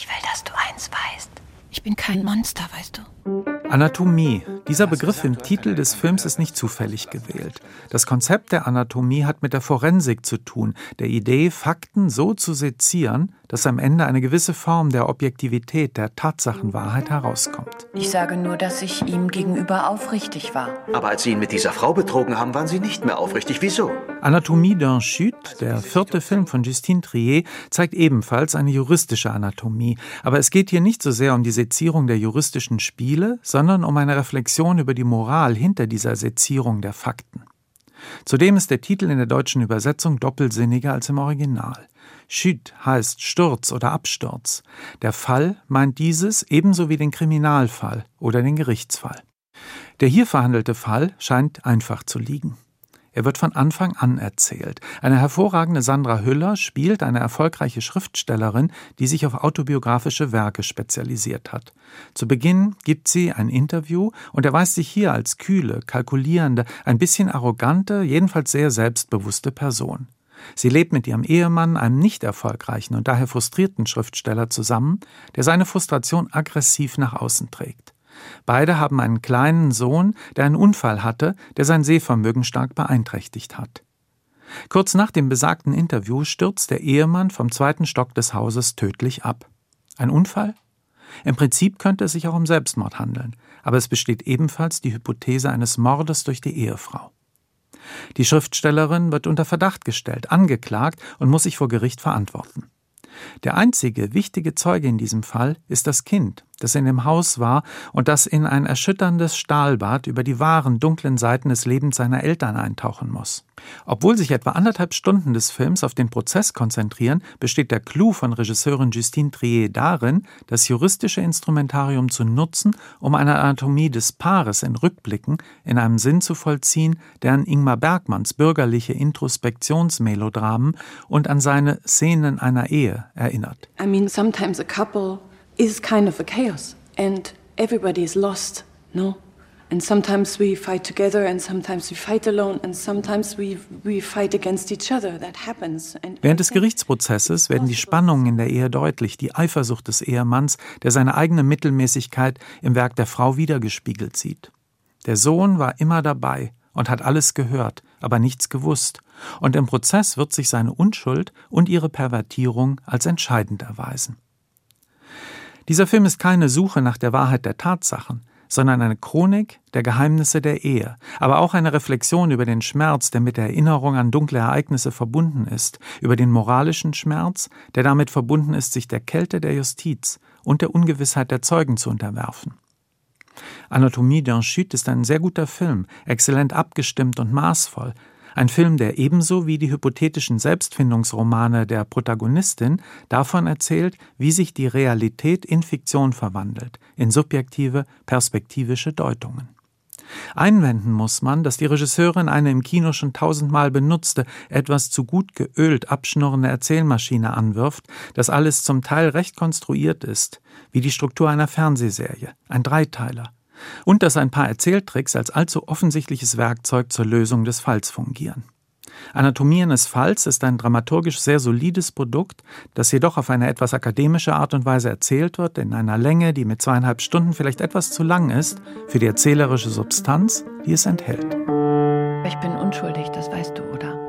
Ich will, dass du eins weißt. Ich bin kein Monster, weißt du. Anatomie. Dieser Begriff im Titel des Films ist nicht zufällig gewählt. Das Konzept der Anatomie hat mit der Forensik zu tun, der Idee, Fakten so zu sezieren, dass am Ende eine gewisse Form der Objektivität, der Tatsachenwahrheit herauskommt. Ich sage nur, dass ich ihm gegenüber aufrichtig war. Aber als Sie ihn mit dieser Frau betrogen haben, waren Sie nicht mehr aufrichtig. Wieso? Anatomie d'un Chute, der vierte Film von Justine Trier, zeigt ebenfalls eine juristische Anatomie. Aber es geht hier nicht so sehr um die Sezierung der juristischen Spiele, sondern um eine Reflexion über die Moral hinter dieser Sezierung der Fakten. Zudem ist der Titel in der deutschen Übersetzung doppelsinniger als im Original. Chute heißt Sturz oder Absturz. Der Fall meint dieses ebenso wie den Kriminalfall oder den Gerichtsfall. Der hier verhandelte Fall scheint einfach zu liegen. Er wird von Anfang an erzählt. Eine hervorragende Sandra Hüller spielt eine erfolgreiche Schriftstellerin, die sich auf autobiografische Werke spezialisiert hat. Zu Beginn gibt sie ein Interview und erweist sich hier als kühle, kalkulierende, ein bisschen arrogante, jedenfalls sehr selbstbewusste Person. Sie lebt mit ihrem Ehemann, einem nicht erfolgreichen und daher frustrierten Schriftsteller zusammen, der seine Frustration aggressiv nach außen trägt. Beide haben einen kleinen Sohn, der einen Unfall hatte, der sein Sehvermögen stark beeinträchtigt hat. Kurz nach dem besagten Interview stürzt der Ehemann vom zweiten Stock des Hauses tödlich ab. Ein Unfall? Im Prinzip könnte es sich auch um Selbstmord handeln, aber es besteht ebenfalls die Hypothese eines Mordes durch die Ehefrau. Die Schriftstellerin wird unter Verdacht gestellt, angeklagt und muss sich vor Gericht verantworten. Der einzige wichtige Zeuge in diesem Fall ist das Kind, das in dem Haus war und das in ein erschütterndes Stahlbad über die wahren dunklen Seiten des Lebens seiner Eltern eintauchen muss. Obwohl sich etwa anderthalb Stunden des Films auf den Prozess konzentrieren, besteht der Clou von Regisseurin Justine Trier darin, das juristische Instrumentarium zu nutzen, um eine Anatomie des Paares in Rückblicken in einem Sinn zu vollziehen, der an Ingmar Bergmanns bürgerliche Introspektionsmelodramen und an seine Szenen einer Ehe erinnert. I mean, sometimes a couple is kind of a chaos and everybody is lost, no? And sometimes we fight together and sometimes we fight alone and sometimes we, we fight against each other. That happens. And Während des Gerichtsprozesses werden die Spannungen in der Ehe deutlich, die Eifersucht des Ehemanns, der seine eigene Mittelmäßigkeit im Werk der Frau wiedergespiegelt sieht. Der Sohn war immer dabei und hat alles gehört, aber nichts gewusst. Und im Prozess wird sich seine Unschuld und ihre Pervertierung als entscheidend erweisen. Dieser Film ist keine Suche nach der Wahrheit der Tatsachen, sondern eine Chronik der Geheimnisse der Ehe, aber auch eine Reflexion über den Schmerz, der mit der Erinnerung an dunkle Ereignisse verbunden ist, über den moralischen Schmerz, der damit verbunden ist, sich der Kälte der Justiz und der Ungewissheit der Zeugen zu unterwerfen. Anatomie d'un Chute ist ein sehr guter Film, exzellent abgestimmt und maßvoll, ein Film, der ebenso wie die hypothetischen Selbstfindungsromane der Protagonistin davon erzählt, wie sich die Realität in Fiktion verwandelt, in subjektive, perspektivische Deutungen. Einwenden muss man, dass die Regisseurin eine im Kino schon tausendmal benutzte, etwas zu gut geölt abschnurrende Erzählmaschine anwirft, dass alles zum Teil recht konstruiert ist, wie die Struktur einer Fernsehserie, ein Dreiteiler und dass ein paar Erzähltricks als allzu offensichtliches Werkzeug zur Lösung des Falls fungieren. Anatomie eines Falls ist ein dramaturgisch sehr solides Produkt, das jedoch auf eine etwas akademische Art und Weise erzählt wird, in einer Länge, die mit zweieinhalb Stunden vielleicht etwas zu lang ist, für die erzählerische Substanz, die es enthält. Ich bin unschuldig, das weißt du, oder?